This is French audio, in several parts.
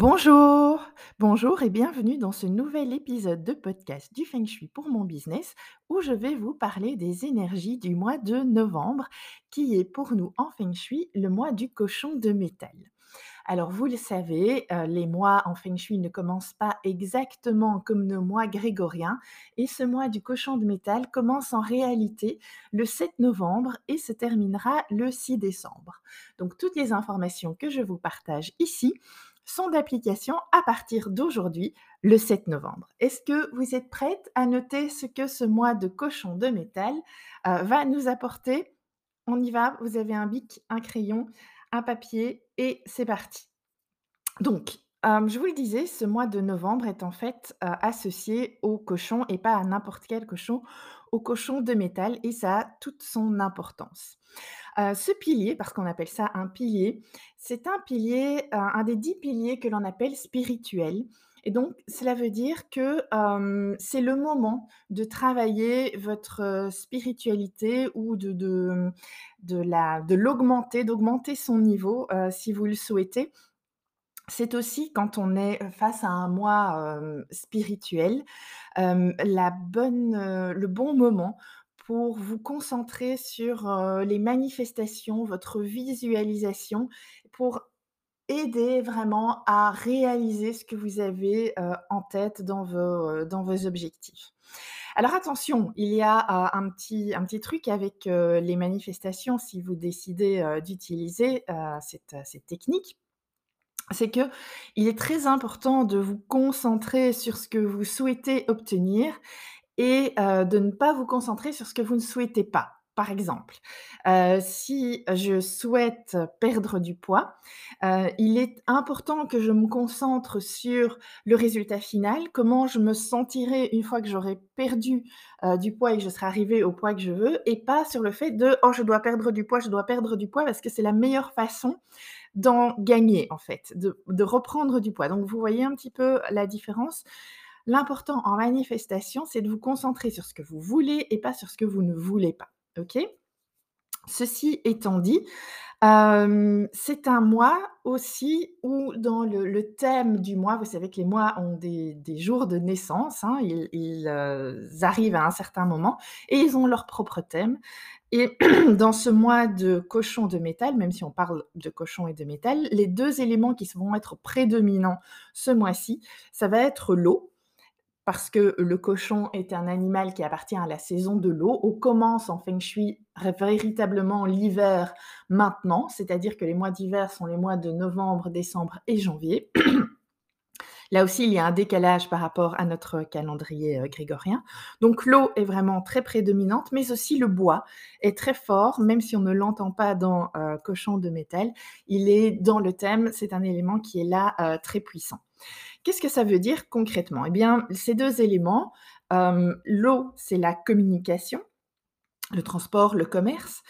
Bonjour, bonjour et bienvenue dans ce nouvel épisode de podcast du Feng Shui pour mon business où je vais vous parler des énergies du mois de novembre qui est pour nous en Feng Shui le mois du cochon de métal. Alors vous le savez, euh, les mois en Feng Shui ne commencent pas exactement comme nos mois grégoriens et ce mois du cochon de métal commence en réalité le 7 novembre et se terminera le 6 décembre. Donc toutes les informations que je vous partage ici d'application à partir d'aujourd'hui, le 7 novembre. Est-ce que vous êtes prête à noter ce que ce mois de cochon de métal euh, va nous apporter? On y va, vous avez un bic, un crayon, un papier et c'est parti. Donc, je vous le disais, ce mois de novembre est en fait associé au cochon et pas à n'importe quel cochon, au cochon de métal et ça a toute son importance. Ce pilier, parce qu'on appelle ça un pilier, c'est un pilier, un des dix piliers que l'on appelle spirituel. Et donc, cela veut dire que c'est le moment de travailler votre spiritualité ou de, de, de l'augmenter, d'augmenter son niveau si vous le souhaitez. C'est aussi quand on est face à un mois spirituel, la bonne, le bon moment pour vous concentrer sur les manifestations, votre visualisation, pour aider vraiment à réaliser ce que vous avez en tête dans vos, dans vos objectifs. Alors attention, il y a un, petit, un petit truc avec les manifestations si vous décidez d'utiliser cette, cette technique c'est que il est très important de vous concentrer sur ce que vous souhaitez obtenir et de ne pas vous concentrer sur ce que vous ne souhaitez pas. Par exemple, si je souhaite perdre du poids, il est important que je me concentre sur le résultat final, comment je me sentirai une fois que j'aurai perdu du poids et que je serai arrivée au poids que je veux, et pas sur le fait de oh je dois perdre du poids, je dois perdre du poids parce que c'est la meilleure façon d'en gagner en fait, de reprendre du poids. Donc vous voyez un petit peu la différence. L'important en manifestation, c'est de vous concentrer sur ce que vous voulez et pas sur ce que vous ne voulez pas. OK? Ceci étant dit, c'est un mois aussi où dans le, thème du mois, vous savez que les mois ont des, jours de naissance, hein, ils, arrivent à un certain moment et ils ont leur propre thème. Et dans ce mois de cochon de métal, même si on parle de cochon et de métal, les deux éléments qui vont être prédominants ce mois-ci, ça va être l'eau parce que le cochon est un animal qui appartient à la saison de l'eau. On commence en feng shui véritablement l'hiver maintenant, c'est-à-dire que les mois d'hiver sont les mois de novembre, décembre et janvier. Là aussi, il y a un décalage par rapport à notre calendrier euh, grégorien. Donc l'eau est vraiment très prédominante, mais aussi le bois est très fort, même si on ne l'entend pas dans euh, Cochon de métal. Il est dans le thème, c'est un élément qui est là euh, très puissant. Qu'est-ce que ça veut dire concrètement? Eh bien, ces deux éléments, l'eau, c'est la communication, le transport, le commerce,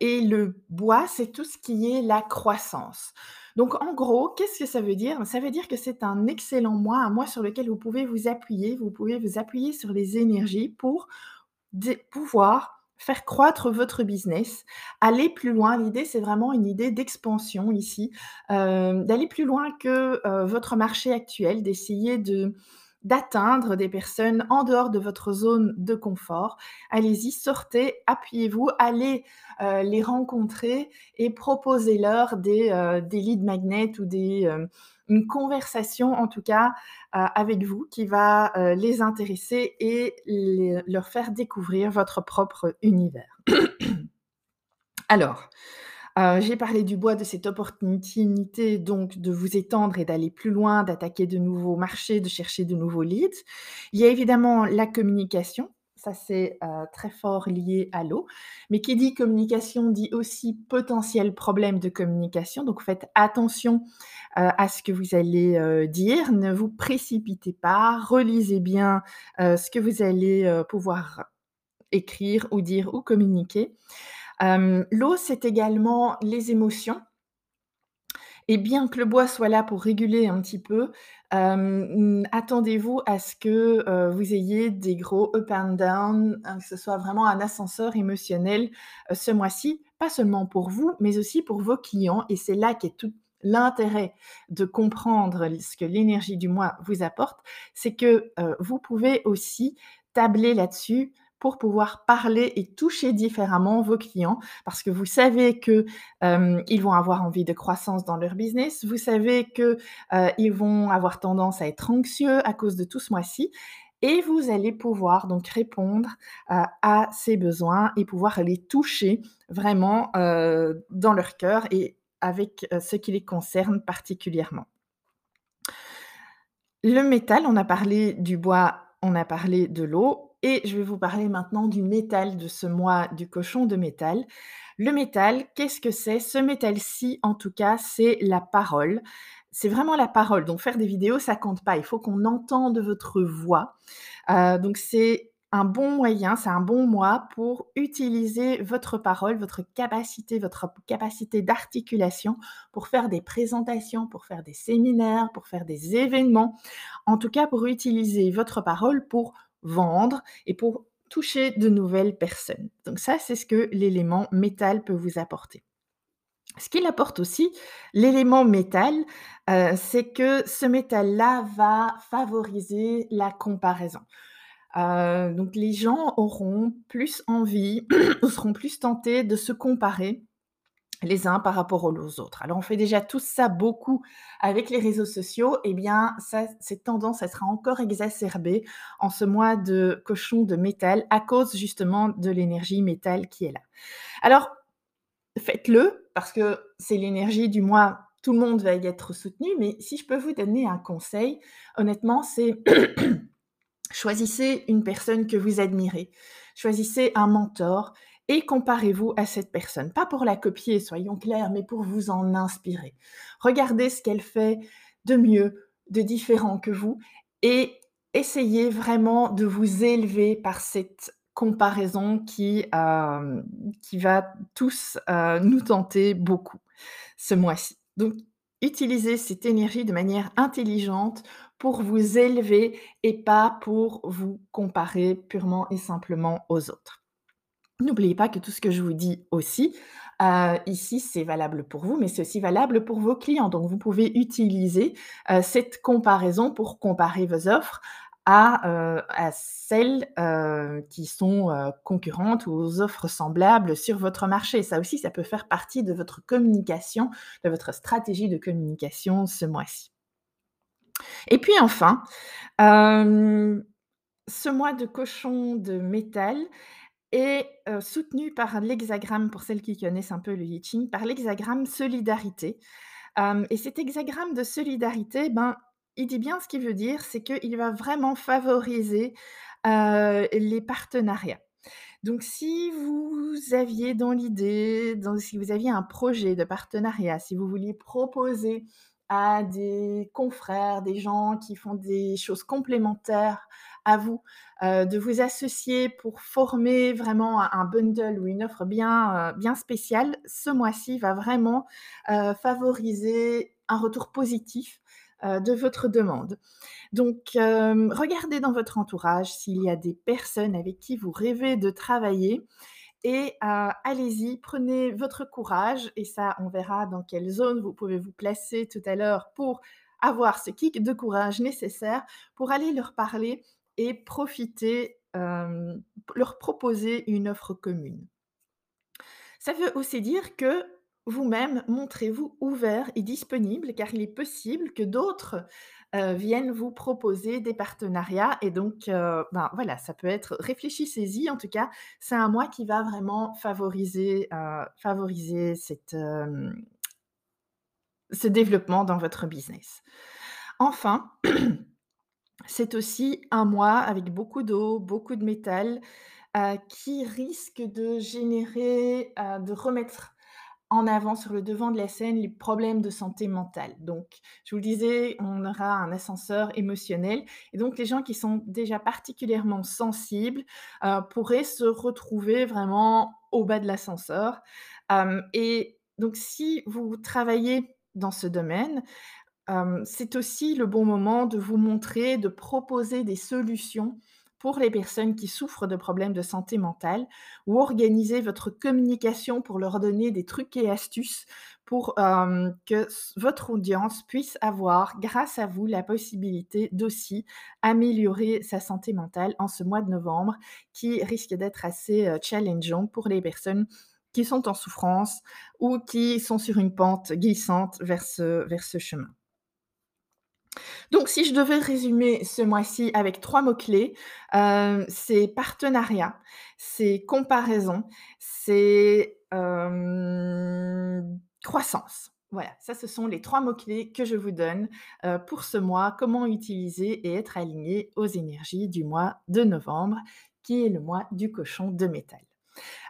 et le bois, c'est tout ce qui est la croissance. Donc, en gros, qu'est-ce que ça veut dire? Ça veut dire que c'est un excellent mois, un mois sur lequel vous pouvez vous appuyer, vous pouvez vous appuyer sur les énergies pour pouvoir faire croître votre business, aller plus loin. L'idée, c'est vraiment une idée d'expansion ici, euh, d'aller plus loin que euh, votre marché actuel, d'essayer de, d'atteindre des personnes en dehors de votre zone de confort. Allez-y, sortez, appuyez-vous, allez euh, les rencontrer et proposez-leur des, des leads magnets ou des, une conversation en tout cas avec vous qui va les intéresser et leur faire découvrir votre propre univers. Alors, euh, j'ai parlé du bois, de cette opportunité donc de vous étendre et d'aller plus loin, d'attaquer de nouveaux marchés, de chercher de nouveaux leads. Il y a évidemment la communication. Ça, c'est euh, très fort lié à l'eau. Mais qui dit communication dit aussi potentiel problème de communication. Donc, faites attention euh, à ce que vous allez dire. Ne vous précipitez pas. Relisez bien ce que vous allez pouvoir écrire ou dire ou communiquer l'eau, c'est également les émotions et bien que le bois soit là pour réguler un petit peu, attendez-vous à ce que, vous ayez des gros up and down, que ce soit vraiment un ascenseur émotionnel, ce mois-ci. Pas seulement pour vous, mais aussi pour vos clients et c'est là qu'est tout l'intérêt de comprendre ce que l'énergie du mois vous apporte, c'est que, vous pouvez aussi tabler là-dessus pour pouvoir parler et toucher différemment vos clients parce que vous savez que ils vont avoir envie de croissance dans leur business, vous savez que ils vont avoir tendance à être anxieux à cause de tout ce mois-ci et vous allez pouvoir donc répondre à ces besoins et pouvoir les toucher vraiment dans leur cœur et avec ce qui les concerne particulièrement. Le métal, on a parlé du bois, on a parlé de l'eau. Et je vais vous parler maintenant du métal de ce mois du cochon de métal. Le métal, qu'est-ce que c'est? Ce métal-ci, en tout cas, c'est la parole. C'est vraiment la parole. Donc faire des vidéos, ça compte pas. Il faut qu'on entende votre voix. Euh, donc c'est un bon moyen, c'est un bon mois pour utiliser votre parole, votre capacité, votre capacité d'articulation pour faire des présentations, pour faire des séminaires, pour faire des événements. En tout cas, pour utiliser votre parole pour vendre et pour toucher de nouvelles personnes. Donc ça, c'est ce que l'élément métal peut vous apporter. Ce qu'il apporte aussi, l'élément métal, euh, c'est que ce métal-là va favoriser la comparaison. Euh, donc les gens auront plus envie, seront plus tentés de se comparer les uns par rapport aux autres. Alors on fait déjà tout ça beaucoup avec les réseaux sociaux, et eh bien cette tendance, sera encore exacerbée en ce mois de cochon de métal à cause justement de l'énergie métal qui est là. Alors faites-le parce que c'est l'énergie du mois, tout le monde va y être soutenu, mais si je peux vous donner un conseil, honnêtement, c'est choisissez une personne que vous admirez, choisissez un mentor et comparez-vous à cette personne. Pas pour la copier, soyons clairs, mais pour vous en inspirer. Regardez ce qu'elle fait de mieux, de différent que vous et essayez vraiment de vous élever par cette comparaison qui, euh, va tous euh, nous tenter beaucoup ce mois-ci. Donc, utilisez cette énergie de manière intelligente pour vous élever et pas pour vous comparer purement et simplement aux autres. N'oubliez pas que tout ce que je vous dis aussi, euh, ici, c'est valable pour vous, mais c'est aussi valable pour vos clients. Donc, vous pouvez utiliser euh, cette comparaison pour comparer vos offres à, euh, celles qui sont concurrentes ou aux offres semblables sur votre marché. Ça aussi, ça peut faire partie de votre communication, de votre stratégie de communication ce mois-ci. Et puis enfin, ce mois de cochon de métal, est soutenu par l'hexagramme, pour celles qui connaissent un peu le I par l'hexagramme solidarité. et cet hexagramme de solidarité, ben, il dit bien ce qu'il veut dire, c'est qu'il va vraiment favoriser les partenariats. Donc si vous aviez dans l'idée, si vous aviez un projet de partenariat, si vous vouliez proposer à des confrères, des gens qui font des choses complémentaires à vous, euh, de vous associer pour former vraiment un, bundle ou une offre bien, euh, bien spéciale, ce mois-ci va vraiment euh, favoriser un retour positif de votre demande. Donc, regardez dans votre entourage s'il y a des personnes avec qui vous rêvez de travailler et allez-y, prenez votre courage et ça, on verra dans quelle zone vous pouvez vous placer tout à l'heure pour avoir ce kick de courage nécessaire pour aller leur parler et profiter, leur proposer une offre commune. Ça veut aussi dire que vous-même, montrez-vous ouvert et disponible car il est possible que d'autres, viennent vous proposer des partenariats et donc ben, voilà, ça peut être réfléchissez-y en tout cas, c'est un mois qui va vraiment favoriser, favoriser cette, ce développement dans votre business. Enfin, c'est aussi un mois avec beaucoup d'eau, beaucoup de métal, heu, qui risque de générer, heu, de remettre en avant sur le devant de la scène les problèmes de santé mentale. Donc, je vous le disais, on aura un ascenseur émotionnel et donc les gens qui sont déjà particulièrement sensibles, heu, pourraient se retrouver vraiment au bas de l'ascenseur. Et donc si vous travaillez dans ce domaine, C'est aussi le bon moment de vous montrer, de proposer des solutions pour les personnes qui souffrent de problèmes de santé mentale ou organiser votre communication pour leur donner des trucs et astuces pour, que votre audience puisse avoir, grâce à vous, la possibilité d'aussi améliorer sa santé mentale en ce mois de novembre qui risque d'être assez, heu, challengeant pour les personnes qui sont en souffrance ou qui sont sur une pente glissante vers ce chemin. Donc si je devais résumer ce mois-ci avec 3 mots-clés, heu, c'est partenariat, c'est comparaison, c'est, hem, croissance. Voilà, ça ce sont les 3 mots-clés que je vous donne, heu, pour ce mois. Comment utiliser et être aligné aux énergies du mois de novembre, qui est le mois du cochon de métal.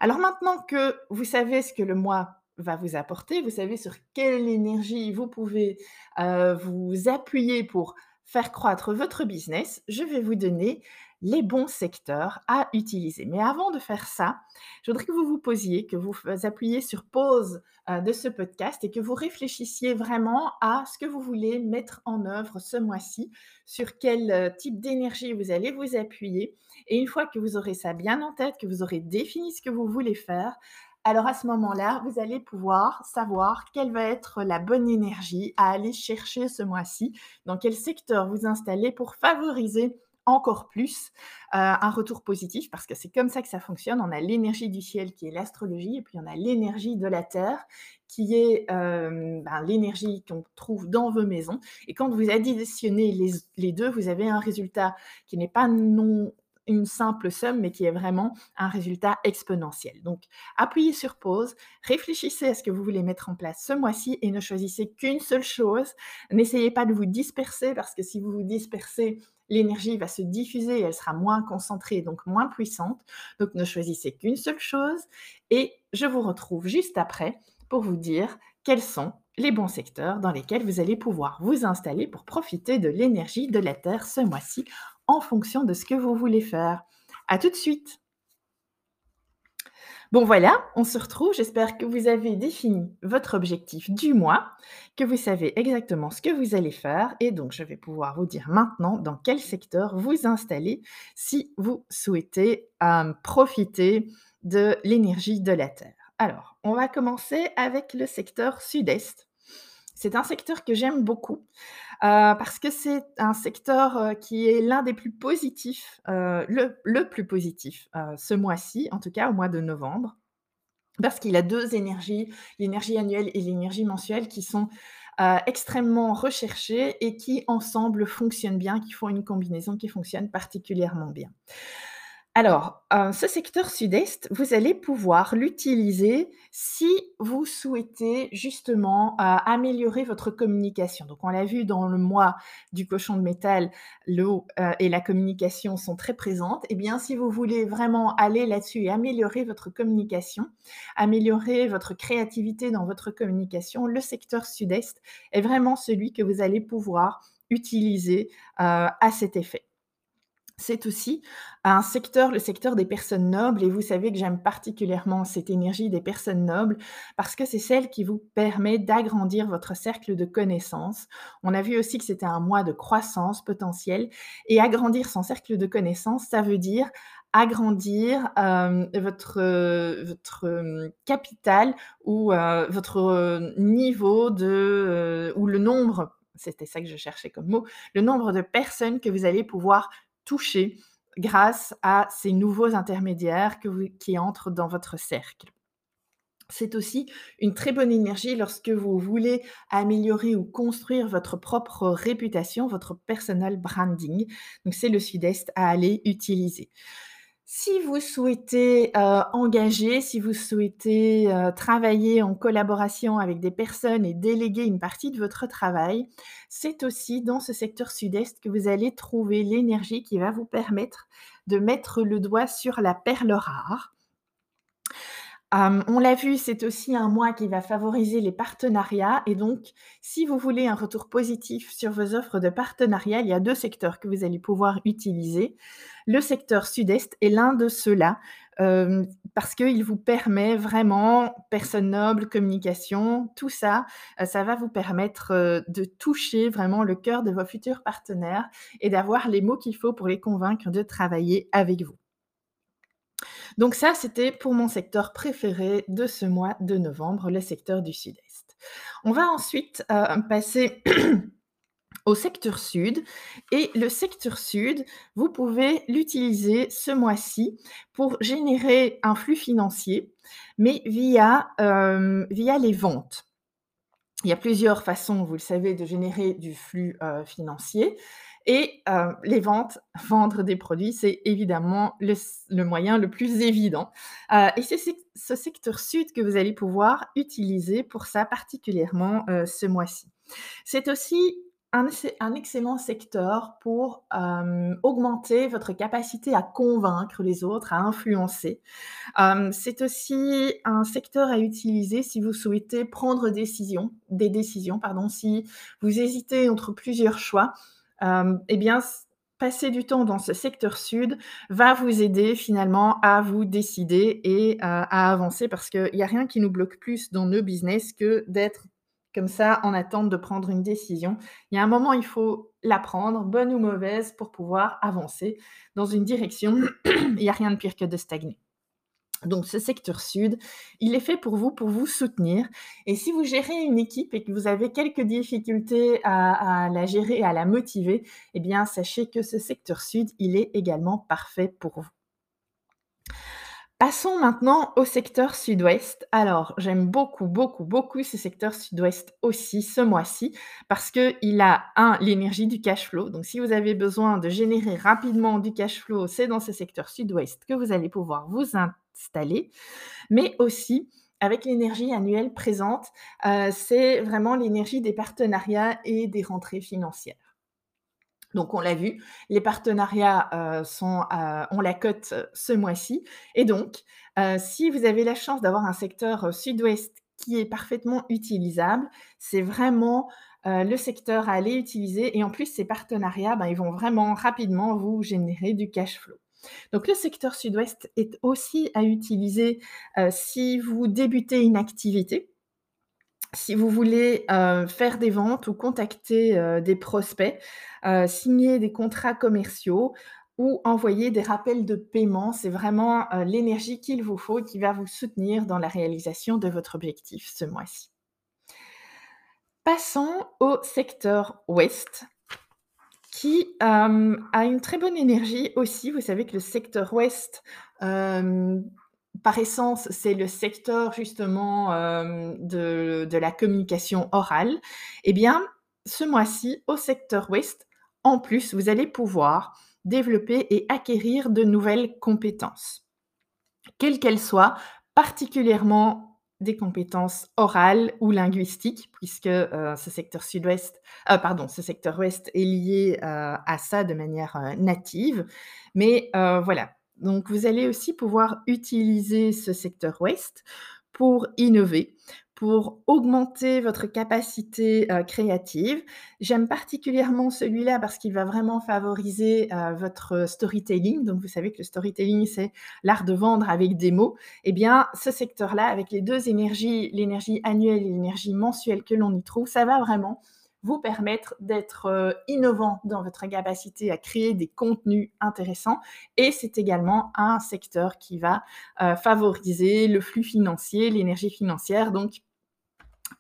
Alors maintenant que vous savez ce que le mois va vous apporter, vous savez sur quelle énergie vous pouvez, heu, vous appuyer pour faire croître votre business, je vais vous donner les bons secteurs à utiliser. Mais avant de faire ça, je voudrais que vous vous posiez, que vous appuyiez sur pause, heu, de ce podcast et que vous réfléchissiez vraiment à ce que vous voulez mettre en œuvre ce mois-ci, sur quel, heu, type d'énergie vous allez vous appuyer. Et une fois que vous aurez ça bien en tête, que vous aurez défini ce que vous voulez faire, alors à ce moment-là, vous allez pouvoir savoir quelle va être la bonne énergie à aller chercher ce mois-ci, dans quel secteur vous installer pour favoriser encore plus, heu, un retour positif parce que c'est comme ça que ça fonctionne. On a l'énergie du ciel qui est l'astrologie et puis on a l'énergie de la terre qui est, hem, ben, l'énergie qu'on trouve dans vos maisons et quand vous additionnez les les 2, vous avez un résultat qui n'est pas non une simple somme, mais qui est vraiment un résultat exponentiel. Donc, appuyez sur pause, réfléchissez à ce que vous voulez mettre en place ce mois-ci et ne choisissez qu'une seule chose. N'essayez pas de vous disperser parce que si vous vous dispersez, l'énergie va se diffuser elle sera moins concentrée, donc moins puissante. Donc, ne choisissez qu'une seule chose et je vous retrouve juste après pour vous dire quels sont les bons secteurs dans lesquels vous allez pouvoir vous installer pour profiter de l'énergie de la Terre ce mois-ci en fonction de ce que vous voulez faire. À tout de suite. Bon voilà, on se retrouve. J'espère que vous avez défini votre objectif du mois, que vous savez exactement ce que vous allez faire et donc je vais pouvoir vous dire maintenant dans quel secteur vous installer si vous souhaitez, hem, profiter de l'énergie de la Terre. Alors, on va commencer avec le secteur sud-est. C'est un secteur que j'aime beaucoup, heu, parce que c'est un secteur, heu, qui est l'un des plus positifs, heu, le plus positif, ce mois-ci, en tout cas au mois de novembre. Parce qu'il a 2 énergies, l'énergie annuelle et l'énergie mensuelle qui sont, extrêmement recherchées et qui ensemble fonctionnent bien, qui font une combinaison qui fonctionne particulièrement bien. Alors, ce secteur sud-est, vous allez pouvoir l'utiliser si vous souhaitez justement, heu, améliorer votre communication. Donc on l'a vu dans le mois du cochon de métal, l'eau, heu, et la communication sont très présentes. Et bien, si vous voulez vraiment aller là-dessus et améliorer votre communication, améliorer votre créativité dans votre communication, le secteur sud-est est vraiment celui que vous allez pouvoir utiliser, heu, à cet effet. C'est aussi un secteur, le secteur des personnes nobles et vous savez que j'aime particulièrement cette énergie des personnes nobles parce que c'est celle qui vous permet d'agrandir votre cercle de connaissances. On a vu aussi que c'était un mois de croissance potentielle et agrandir son cercle de connaissances, ça veut dire agrandir, votre, votre, capital ou, votre, niveau de, ou le nombre c'était ça que je cherchais comme mot, le nombre de personnes que vous allez pouvoir toucher grâce à ces nouveaux intermédiaires qui entrent dans votre cercle. C'est aussi une très bonne énergie lorsque vous voulez améliorer ou construire votre propre réputation, votre personal branding. Donc c'est le sud-est à aller utiliser. Si vous souhaitez euh, engager, si vous souhaitez euh, travailler en collaboration avec des personnes et déléguer une partie de votre travail, c'est aussi dans ce secteur sud-est que vous allez trouver l'énergie qui va vous permettre de mettre le doigt sur la perle rare on l'a vu, c'est aussi un mois qui va favoriser les partenariats et donc si vous voulez un retour positif sur vos offres de partenariat, il y a deux secteurs que vous allez pouvoir utiliser. Le secteur sud-est est l'un de ceux-là, parce qu'il vous permet vraiment personne noble, communication, tout ça, ça va vous permettre, de toucher vraiment le cœur de vos futurs partenaires et d'avoir les mots qu'il faut pour les convaincre de travailler avec vous. Donc ça, c'était pour mon secteur préféré de ce mois de novembre, le secteur du sud-est. On va ensuite euh, passer au secteur sud. Et le secteur sud, vous pouvez l'utiliser ce mois-ci pour générer un flux financier, mais via, euh, via les ventes. Il y a plusieurs façons, vous le savez, de générer du flux euh, financier. Et euh, les ventes, vendre des produits, c'est évidemment le, moyen le plus évident. Euh, et c'est ce secteur sud que vous allez pouvoir utiliser pour ça particulièrement euh, ce mois-ci. C'est aussi un, excellent secteur pour augmenter votre capacité à convaincre les autres, à influencer. c'est aussi un secteur à utiliser si vous souhaitez prendre des décisions, pardon, si vous hésitez entre plusieurs choix eh bien, passer du temps dans ce secteur sud va vous aider finalement à vous décider et à avancer parce qu'il n'y a rien qui nous bloque plus dans nos business que d'être comme ça en attente de prendre une décision. Il y a un moment, il faut la prendre, bonne ou mauvaise, pour pouvoir avancer dans une direction. il n'y a rien de pire que de stagner. Donc ce secteur sud, il est fait pour vous, pour vous soutenir. Et si vous gérez une équipe et que vous avez quelques difficultés à, la gérer, à la motiver, eh bien sachez que ce secteur sud, il est également parfait pour vous. Passons maintenant au secteur sud-ouest. Alors, j'aime beaucoup, beaucoup, beaucoup ce secteur sud-ouest aussi ce mois-ci parce qu'il a, un, l'énergie du cash flow. Donc, si vous avez besoin de générer rapidement du cash flow, c'est dans ce secteur sud-ouest que vous allez pouvoir vous Mais aussi, avec l'énergie annuelle présente, euh, c'est vraiment l'énergie des partenariats et des rentrées financières. Donc on l'a vu, les partenariats euh, sont, euh, ont la cote euh, ce mois-ci. Et donc, si vous avez la chance d'avoir un secteur sud-ouest qui est parfaitement utilisable, c'est vraiment le secteur à aller utiliser. Et en plus, ces partenariats, ben, ils vont vraiment rapidement vous générer du cash flow. Donc le secteur sud-ouest est aussi à utiliser si vous débutez une activité si vous voulez faire des ventes ou contacter des prospects, signer des contrats commerciaux ou envoyer des rappels de paiement, c'est vraiment l'énergie qu'il vous faut qui va vous soutenir dans la réalisation de votre objectif ce mois-ci. Passons au secteur ouest qui a une très bonne énergie aussi. Vous savez que le secteur ouest par essence, c'est le secteur justement de, la communication orale, eh bien, ce mois-ci, au secteur ouest, en plus, vous allez pouvoir développer et acquérir de nouvelles compétences, quelles qu'elles soient, particulièrement des compétences orales ou linguistiques, puisque ce secteur sud-ouest, euh, pardon, ce secteur ouest est lié à ça de manière native. Mais voilà, donc, vous allez aussi pouvoir utiliser ce secteur ouest pour innover, pour augmenter votre capacité créative. J'aime particulièrement celui-là parce qu'il va vraiment favoriser votre storytelling. Donc, vous savez que le storytelling, c'est l'art de vendre avec des mots. Eh bien, ce secteur-là, avec les deux énergies, l'énergie annuelle et l'énergie mensuelle que l'on y trouve, ça va vraiment vous permettre d'être euh, innovant dans votre capacité à créer des contenus intéressants. Et c'est également un secteur qui va euh, favoriser le flux financier, l'énergie financière. Donc,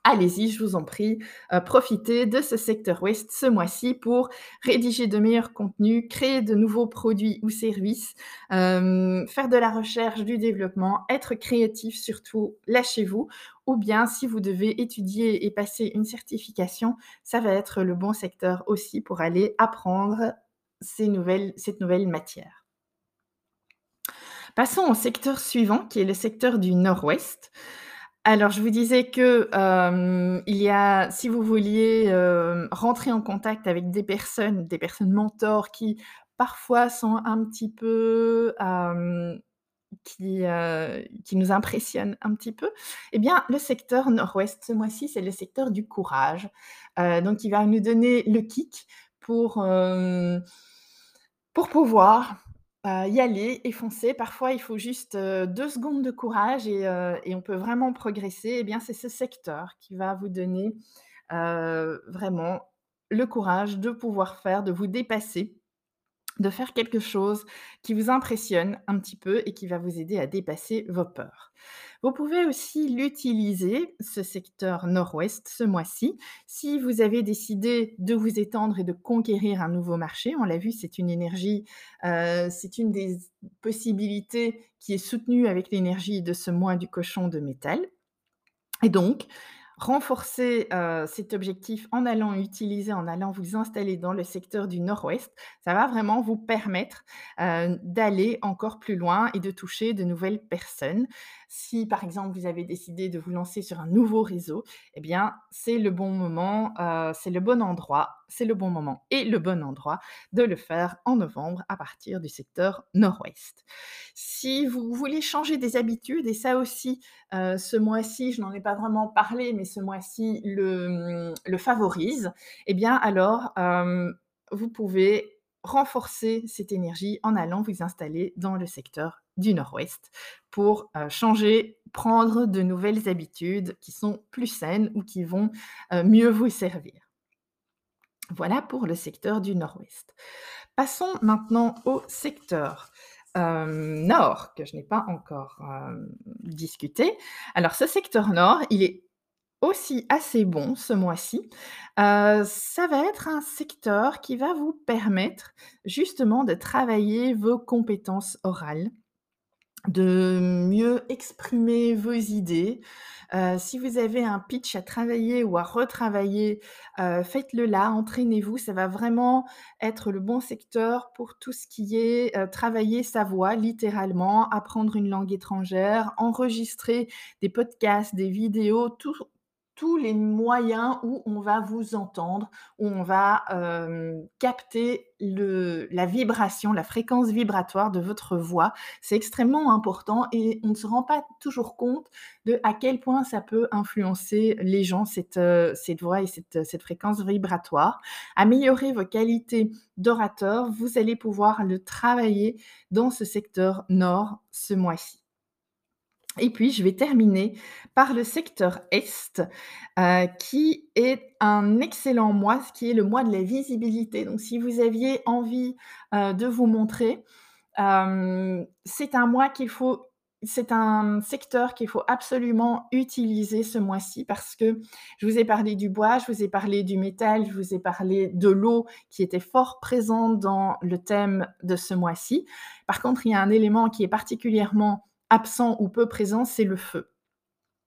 allez-y, je vous en prie, heu, profitez de ce secteur ouest ce mois-ci pour rédiger de meilleurs contenus, créer de nouveaux produits ou services, hem, faire de la recherche, du développement, être créatif surtout, lâchez-vous ou bien si vous devez étudier et passer une certification, ça va être le bon secteur aussi pour aller apprendre cette nouvelle matière. Passons au secteur suivant qui est le secteur du nord-ouest. Alors, je vous disais que, hem, il y a si vous vouliez, hem, rentrer en contact avec des personnes, des personnes mentors qui parfois sont un petit peu, hem, qui, qui nous impressionnent un petit peu, eh bien, le secteur nord-ouest ce mois-ci, c'est le secteur du courage. Donc il va nous donner le kick pour, pour pouvoir Y aller et foncer. Parfois, il faut juste, heu, 2 secondes de courage et et on peut vraiment progresser. Eh bien, c'est ce secteur qui va vous donner, vraiment le courage de pouvoir faire, de vous dépasser de faire quelque chose qui vous impressionne un petit peu et qui va vous aider à dépasser vos peurs. Vous pouvez aussi l'utiliser, ce secteur nord-ouest, ce mois-ci, si vous avez décidé de vous étendre et de conquérir un nouveau marché. On l'a vu, c'est une énergie, heu, c'est une des possibilités qui est soutenue avec l'énergie de ce mois du cochon de métal et donc Renforcer, heu, cet objectif en allant utiliser, en allant vous installer dans le secteur du nord-ouest, ça va vraiment vous permettre, heu, d'aller encore plus loin et de toucher de nouvelles personnes. Si, par exemple, vous avez décidé de vous lancer sur un nouveau réseau, eh bien, c'est le bon moment, heu, c'est le bon endroit, c'est le bon moment et le bon endroit de le faire en novembre à partir du secteur nord-ouest. Si vous voulez changer des habitudes et ça aussi, heu, ce mois-ci, je n'en ai pas vraiment parlé, mais ce mois-ci le, le favorise, eh bien alors, hem, vous pouvez renforcer cette énergie en allant vous installer dans le secteur du nord-ouest pour, heu, changer, prendre de nouvelles habitudes qui sont plus saines ou qui vont, heu, mieux vous servir. Voilà pour le secteur du nord-ouest. Passons maintenant au secteur Hem, nord, que je n'ai pas encore, discuté. Alors ce secteur nord, il est aussi assez bon ce mois-ci. Heu, ça va être un secteur qui va vous permettre justement de travailler vos compétences orales de mieux exprimer vos idées. Heu, si vous avez un pitch à travailler ou à retravailler, heu, faites-le là, entraînez-vous. Ça va vraiment être le bon secteur pour tout ce qui est, travailler sa voix littéralement, apprendre une langue étrangère, enregistrer des podcasts, des vidéos, tout tous les moyens où on va vous entendre, où on va, hem, capter la vibration, la fréquence vibratoire de votre voix. C'est extrêmement important et on ne se rend pas toujours compte de à quel point ça peut influencer les gens, cette, cette voix et cette, cette fréquence vibratoire. Améliorer vos qualités d'orateur, vous allez pouvoir le travailler dans ce secteur nord ce mois-ci. Et puis, je vais terminer par le secteur Est, heu, qui est un excellent mois, ce qui est le mois de la visibilité. Donc si vous aviez envie, heu, de vous montrer, hem, c'est un mois qu'il faut c'est un secteur qu'il faut absolument utiliser ce mois-ci parce que je vous ai parlé du bois, je vous ai parlé du métal, je vous ai parlé de l'eau qui était fort présente dans le thème de ce mois-ci. Par contre, il y a un élément qui est particulièrement absent ou peu présent, c'est le feu.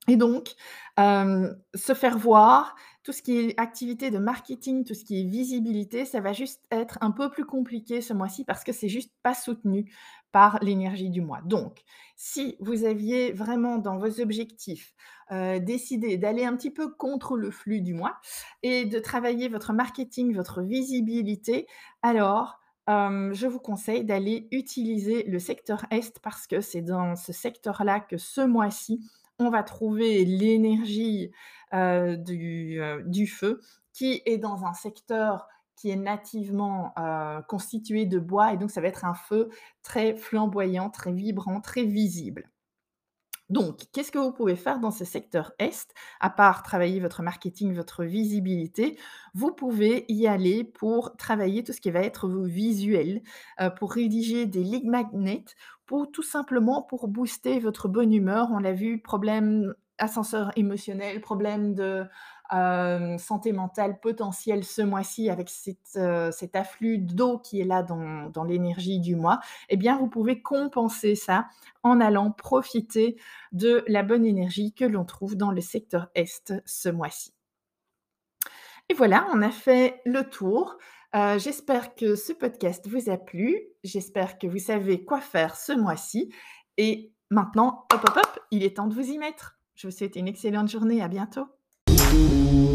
Et donc, hem, se faire voir, tout ce qui est activité de marketing, tout ce qui est visibilité, ça va juste être un peu plus compliqué ce mois-ci parce que c'est juste pas soutenu par l'énergie du mois. Donc, si vous aviez vraiment dans vos objectifs, heu, décidé d'aller un petit peu contre le flux du mois et de travailler votre marketing, votre visibilité, alors Je vous conseille d'aller utiliser le secteur Est parce que c'est dans ce secteur-là que ce mois-ci, on va trouver l'énergie, du, feu qui est dans un secteur qui est nativement, constitué de bois et donc ça va être un feu très flamboyant, très vibrant, très visible. Donc, qu'est-ce que vous pouvez faire dans ce secteur Est? À part travailler votre marketing, votre visibilité, vous pouvez y aller pour travailler tout ce qui va être vos visuels, heu, pour rédiger des lead magnets, pour tout simplement pour booster votre bonne humeur. On l'a vu, problème ascenseur émotionnel, problème de, hem, santé mentale potentielle ce mois-ci avec cette, heu, cet afflux d'eau qui est là dans l'énergie du mois, eh bien, vous pouvez compenser ça en allant profiter de la bonne énergie que l'on trouve dans le secteur est ce mois-ci. Et voilà, on a fait le tour. Heu, j'espère que ce podcast vous a plu. J'espère que vous savez quoi faire ce mois-ci et maintenant, hop, hop, hop, il est temps de vous y mettre. Je vous souhaite une excellente journée. À bientôt. Ooh.